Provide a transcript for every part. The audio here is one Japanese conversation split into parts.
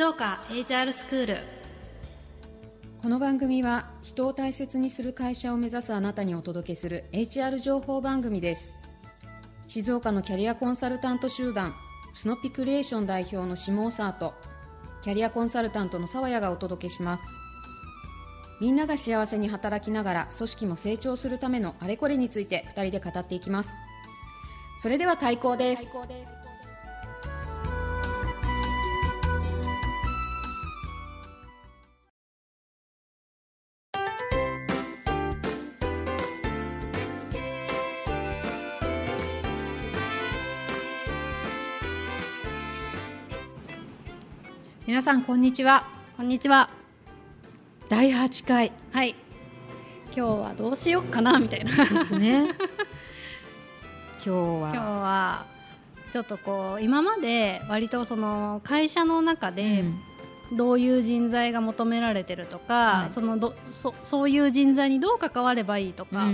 静岡 HR スクールこの番組は人を大切にする会社を目指すあなたにお届けする HR 情報番組です。静岡のキャリアコンサルタント集団スノピクリエーション代表の下尾沢とキャリアコンサルタントの沢谷がお届けします。みんなが幸せに働きながら組織も成長するためのあれこれについて2人で語っていきます。それでは開講です皆さんこんにちは。こんにちは。第8回。はい。今日はどうしようかなみたいな。ですね。今日は。今日はちょっとこう今まで割とその会社の中でどういう人材が求められてるとか、はい。そのどそそういう人材にどう関わればいいとか、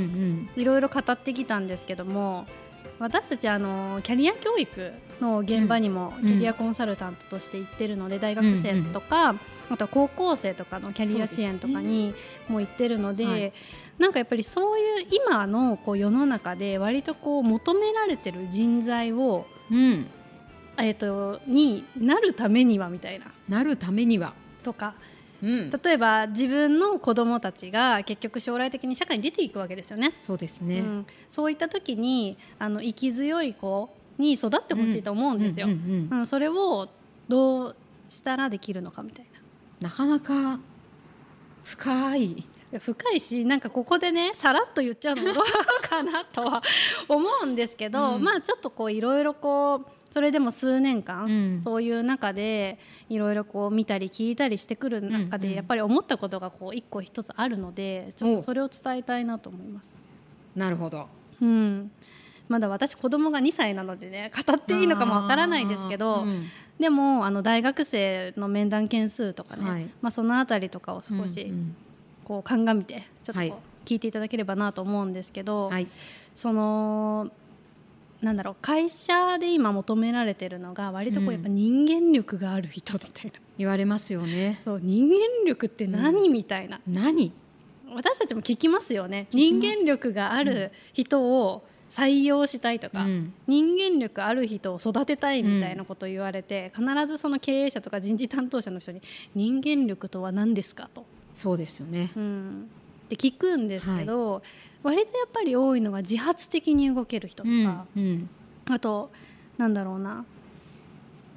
いろいろ語ってきたんですけども私たちあのキャリア教育の現場にもうんキャリアコンサルタントとして行ってるので、大学生とか、あとは高校生とかのキャリア支援とかにも行ってるのではい。なんかやっぱりそういう今のこう世の中で割とこう求められてる人材を、うん。えー、とになるためにはみたいな。なるためには、とかうん、例えば自分の子供たちが結局将来的に社会に出ていくわけですよね。そうですね、うん、そういった時にあの生き強い子に育ってほしいと思うんですよ、それをどうしたらできるのかみたいな。なかなか深い。深いしなんかここでねさらっと言っちゃうのもどうかなとは思うんですけど、うん。まあちょっとこういろいろこうそれでも数年間、うん。そういう中でいろいろこう見たり聞いたりしてくる中で、やっぱり思ったことがこう一個一つあるのでちょっとそれを伝えたいなと思います。なるほど。うん。まだ私子供が2歳なのでね語っていいのかもわからないですけど、うん。でもあの大学生の面談件数とかね、はい。まあ、そのあたりとかを少しこう鑑みてちょっと聞いていただければなと思うんですけど、はい。そのなんだろう会社で今求められてるのが割とこううん。やっぱ人間力がある人みたいな、言われますよね。そう人間力って何、みたいな。何？私たちも聞きますよね。人間力がある人を採用したいとか、うん。人間力ある人を育てたいみたいなことを言われて、必ずその経営者とか人事担当者の人に人間力とは何ですかと、そうですよね。うん、って聞くんですけど、割とやっぱり多いのが自発的に動ける人とうんか、うん。あとなんだろうな。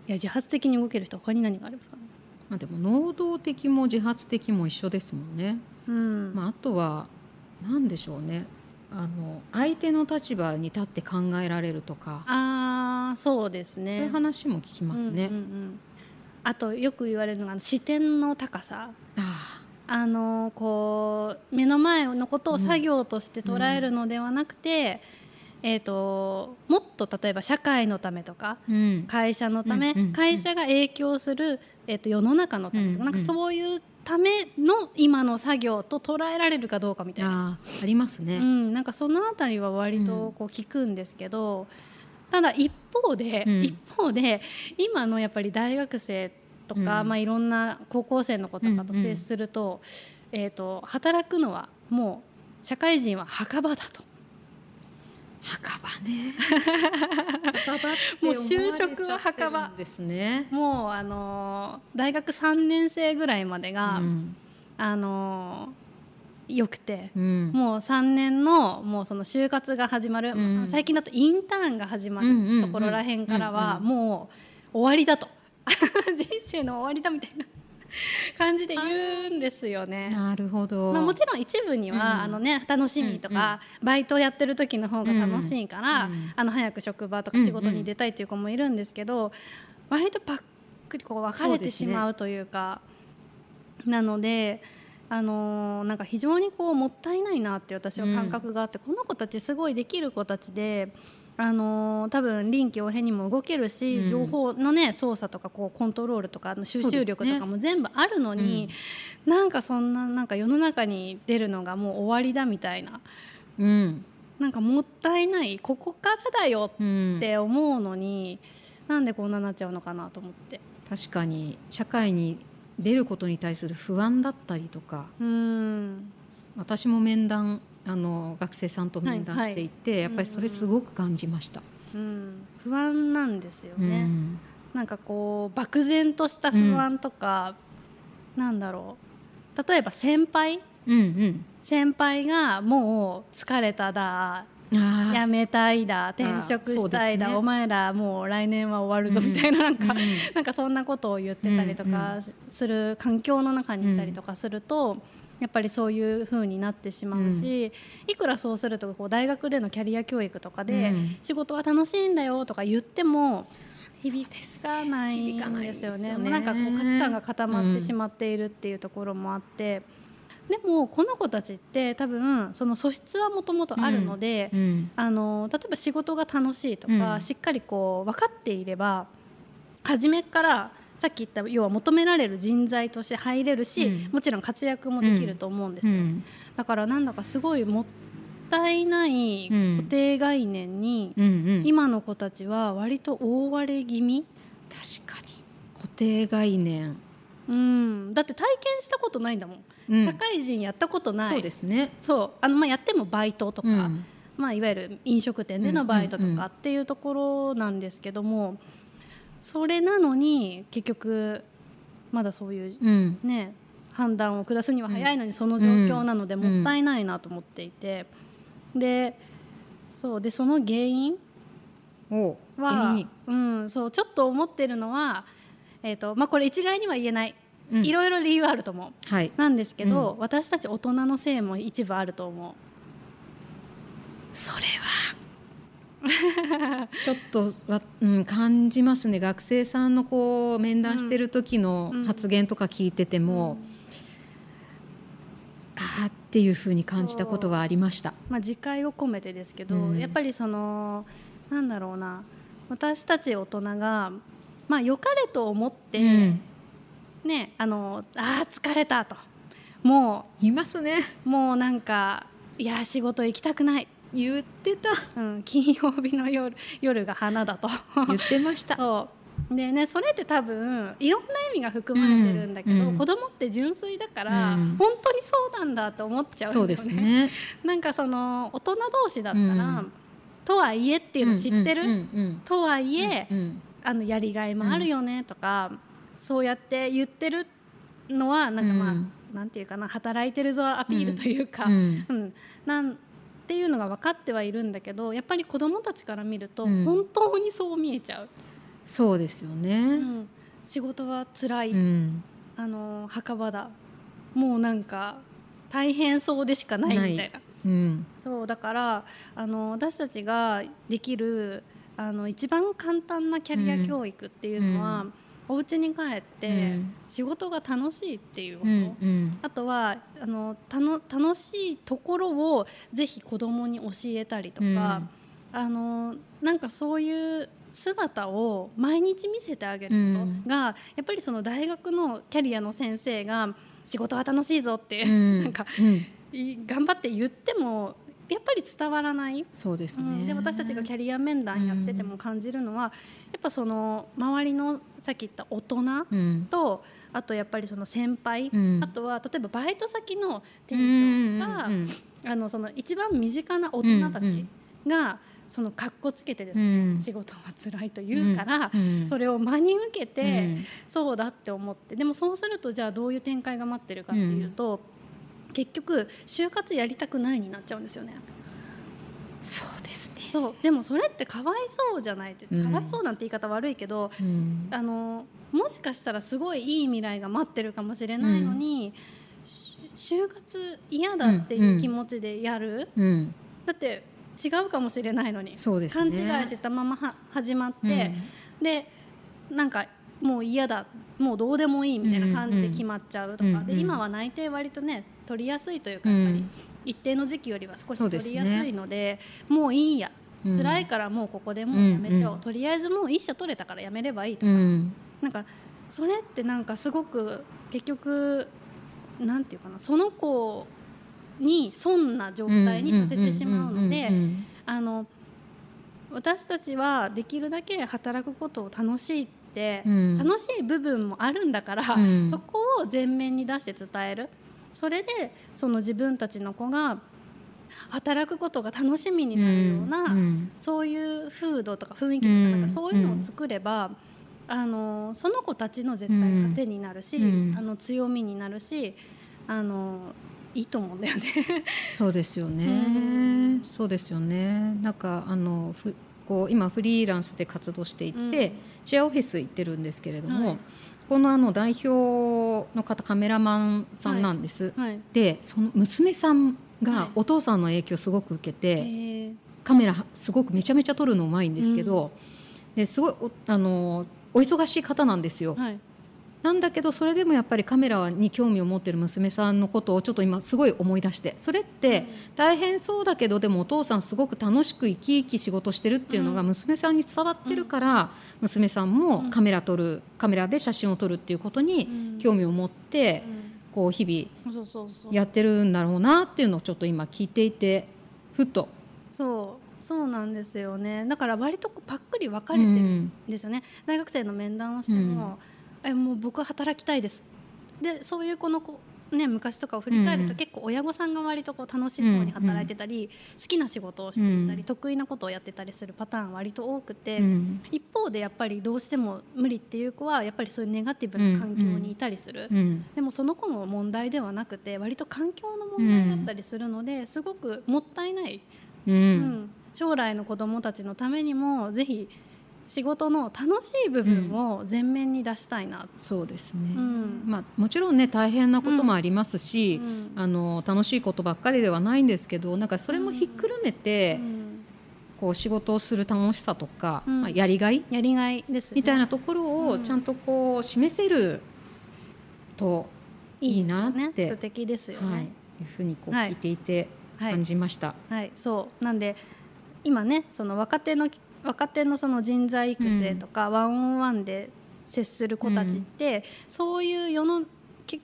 いや自発的に動ける人他に何がありますかね、まあでも能動的も自発的も一緒ですもんね、うん。まあ、あとは何でしょうね。あの相手の立場に立って考えられるとか、あーそうですね。そういう話も聞きますね、うんうんうん。あとよく言われるのが視点の高さ。ああのこう目の前のことを作業として捉えるのではなくて、えー、ともっと例えば社会のためとかーうん。会社のため、うんうんうん。会社が影響する、えー、と世の中のためとか,、うんうん。なんかそういうための今の作業と捉えられるかどうかみたいな。ありますね、うん、なんかそのあたりは割とこう聞くんですけど、ただ一方で、うん。一方で今のやっぱり大学生とか、うん。まあ、いろんな高校生の子とかとうんうん接すると,、えー、と働くのはもう社会人は墓場だと。墓場ね。もう就職は墓場。ですね。もうあのー大学3年生ぐらいまでが、うん。あのーよくて。うん。もう3年のもうその就活が始まる、うん。最近だとインターンが始まうんうんうんるところらへんからはうんうんもう終わりだと。人生の終わりだみたいな 感じで言うんですよね。なるほど、まあ、もちろん一部には、うん。あのね、楽しみとか、バイトやってる時の方が楽しいから、うんあの早く職場とか仕事に出たいという子もいるんですけど、割とパックリこう分かれてしまうというかなので。あのーなんか非常にこうもったいないなって私は感覚があって、この子たちすごいできる子たちで、あのー多分臨機応変にも動けるし、うん。情報のね操作とかこうコントロールとかの集中力とかも全部あるのに、うん。なんかそんななんか世の中に出るのがもう終わりだみたいな。うん。なんかもったいないここからだようんって思うのに、なんでこんなになっちゃうのかなと思って。確かに社会に出ることに対する不安だったりとか。うん。私も面談あの学生さんと面談していて、はいやっぱりそれすごく感じました。うん、不安なんですようね、ん。なんかこう漠然とした不安とか、なんだろう。例えば先輩？うんうん。先輩がもう疲れただあ辞めたいだ転職したいだ、ね。お前らもう来年は終わるぞみたいななんか、うん。なんかそんなことを言ってたりとかする環境の中にいたりとかすると、やっぱりそういう風になってしまうし、いくらそうするとこう大学でのキャリア教育とかで、うん。仕事は楽しいんだよとか言っても響かないんですよね。ですよね。なんかこう価値観が固まってしまっているっていうところもあって。でもこの子たちって多分その素質はもともとあるので、うん。あの例えば仕事が楽しいとか、うん。しっかりこう分かっていれば初めからさっき言った要は求められる人材として入れるし、うん。もちろん活躍もできると思うんですよ、うん。だからなんだかすごいもったいないうん固定概念に、うん。うん今の子たちは割と覆われ気味、確かに。固定概念、うん、だって体験したことないんだもん、うん。社会人やったことない。そうですね。そう。あの、まあ、やってもバイトとか、うん。まあ、いわゆる飲食店でのバイトとうんうんうん。かっていうところなんですけども、それなのに結局まだそういう、うん。ね、判断を下すには早いのにその状況なのでうん。もったいないなと思っていて、でそうでその原因おは、うん、そうちょっと思ってるのは、えーとまあ、これ一概には言えない、うん。いろいろ理由はあると思う。はい。なんですけど、私たち大人のせいも一部あると思う。それは ちょっとわ、うん、感じますね。学生さんのこう面談してる時のうん発言とか聞いてても、ああっていうふうに感じたことはありました。まあ、自戒を込めてですけど、うん。やっぱりそのなんだろうな。私たち大人が、まあ、良かれと思って、うん。ねあのあー疲れたと。もいますね。うもうなんかいや仕事行きたくない、言ってた。うん、金曜日の夜夜が花だと。言ってました。そう。でねそれって多分いろんな意味が含まれてるんだけど、うんうん。子供って純粋だから、うん。本当にそうなんだって思っちゃうね。そうですね。なんかその大人同士だったら、うん。とはいえっていうの知ってる、うんうんうんとはいえ、うんあのやりがいもあるよねとか、そうやって言ってるのはなんかまあ、うん。なんていうかな働いてるぞアピールというか、ううん。ん。なんっていうのが分かってはいるんだけどやっぱり子どもたちから見ると、うん。本当にそう見えちゃう、そうですようね。ん。仕事は辛い、うん。あの墓場だ。もうなんか大変そうでしかないみたいな。うん。そうだからあの私たちができるあの一番簡単なキャリア教育っていうのは、うんお家に帰って、うん。仕事が楽しいっていうこと、うんうん。あとはあのたの楽しいところをぜひ子供に教えたりとか、あのなんかそういう姿を毎日見せてあげることが、やっぱりその大学のキャリアの先生が仕事は楽しいぞって、うん。なんかうん。い頑張って言ってもやっぱり伝わらない、そうですね。うん。で私たちがキャリア面談やってても感じるのは、やっぱその周りのさっき言った大人うん。とあとやっぱりその先輩、うん。あとは例えばバイト先の店長が、うんあのその一番身近な大人たちうんが、その格好つけてですうね、ん。仕事は辛いと言うから、うんそれを真に受けて、うん。そうだって思ってでもそうするとじゃあどういう展開が待ってるかっていうと、結局就活やりたくないになっちゃうんですよね。そうですね。そう。でもそれってかわいそうじゃないって、うん。かわいそうなんて言い方悪いけどうん。あのもしかしたらすごいいい未来が待ってるかもしれないのに、し就活嫌だっていう気持ちでやる、うん。だって違うかもしれないのに、そうです勘ね。違いしたままは始まって、うん。でなんかもう嫌だもうどうでもいいみたいな感じで決まっちゃうとか、うんうんで今は内定割とね取りやすいというか、うん。やっぱり一定の時期よりは少し取りやすいのでもういいや、うん。辛いからもうここでもうやめちゃおう、うん。とりあえずもう一社取れたからやめればいいとか、うんなんかそれってなんかすごく結局なんていうかなその子に損な状態にさせてしまうので。んあの私たちはできるだけ働くことを楽しいって楽しい部分もあるんだから、うん、そこを前面に出して伝える。それでその自分たちの子が働くことが楽しみになるような、うん、そういう風土とか雰囲気とかなんかそういうのを作れば、あのその子たちの絶対糧になるし、あの強みになるしあのいいと思うんだよね。そうですよね、そうですよね。なんかあのふこう今フリーランスで活動していて、うん、シェアオフィス行ってるんですけれども、はい、このあの代表の方カメラマンさんなんです、はい。はい、でその娘さんがお父さんの影響すごく受けて、カメラすごくめちゃめちゃ撮るのうまいんですけど、うん、ですごいあのお忙しい方なんですよ。なんだけどそれでもやっぱりカメラに興味を持ってる娘さんのことをちょっと今すごい思い出してそれって大変そうだけどでもお父さんすごく楽しく生き生き仕事してるっていうのが娘さんに伝わってるから娘さんもカメラ撮るカメラで写真を撮るっていうことに興味を持ってこう日々やってるんだろうなっていうのをちょっと今聞いていてふっと。そう。そうなんですよね。だから割とパックリ分かれてるんですよね、大学生の面談をしても、えもう僕は働きたいです。でそういう子の子ね、昔とかを振り返ると、結構親御さんが割とこう楽しそうに働いてたり、好きな仕事をしていたり、得意なことをやってたりするパターン割と多くて、一方でやっぱりどうしても無理っていう子はやっぱりそういうネガティブな環境にいたりする、でもその子の問題ではなくて割と環境の問題だったりするのですごくもったいない、うん。将来の子どもたちのためにもぜひ仕事の楽しい部分を前面に出したいな、うん、そうですね、うん、まあ、もちろんね大変なこともありますし、うん、あの楽しいことばっかりではないんですけどなんかそれもひっくるめて、こう仕事をする楽しさとか、まあ、やりがいやりがいです、ね、みたいなところをちゃんとこう示せるといいなって、いいね、素敵ですよね、はい、いうふうにこう聞いていて感じました。はい、はい、そう。なんで今ねその若手の若手のその人材育成とか、ワンオンワンで接する子たちって、そういう世の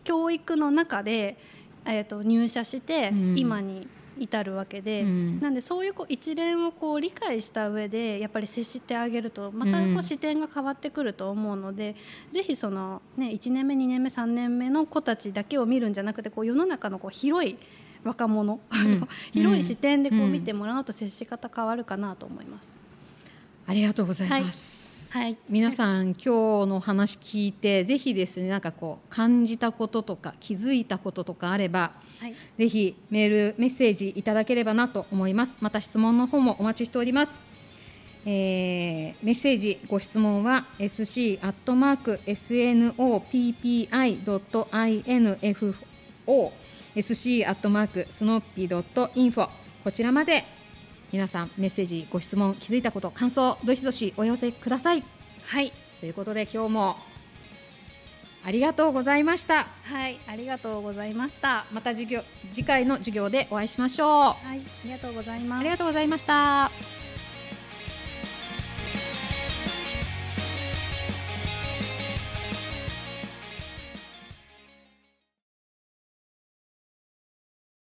教育の中で、えー、と入社して今に至るわけで、うん、なんでそういうこう一連をこう理解した上でやっぱり接してあげるとまたこう視点が変わってくると思うので、うん、ぜひその、ね、1年目2年目3年目の子たちだけを見るんじゃなくてこう世の中のこう広い若者、うん、広い視点でこう見てもらうと接し方変わるかなと思います。ありがとうございます。はい、はい、皆さん今日の話聞いてぜひですねなんかこう感じたこととか気づいたこととかあれば、はい、ぜひメールメッセージいただければなと思います。また質問の方もお待ちしております、えー、メッセージご質問は sc アットマーク snoppi.info sc アットマークスノッピードットインフォこちらまで皆さんメッセージご質問気づいたこと感想どしどしお寄せください。はい。ということで今日もありがとうございました。はいありがとうございました。また授業次回の授業でお会いしましょう。はいありがとうございます。ありがとうございました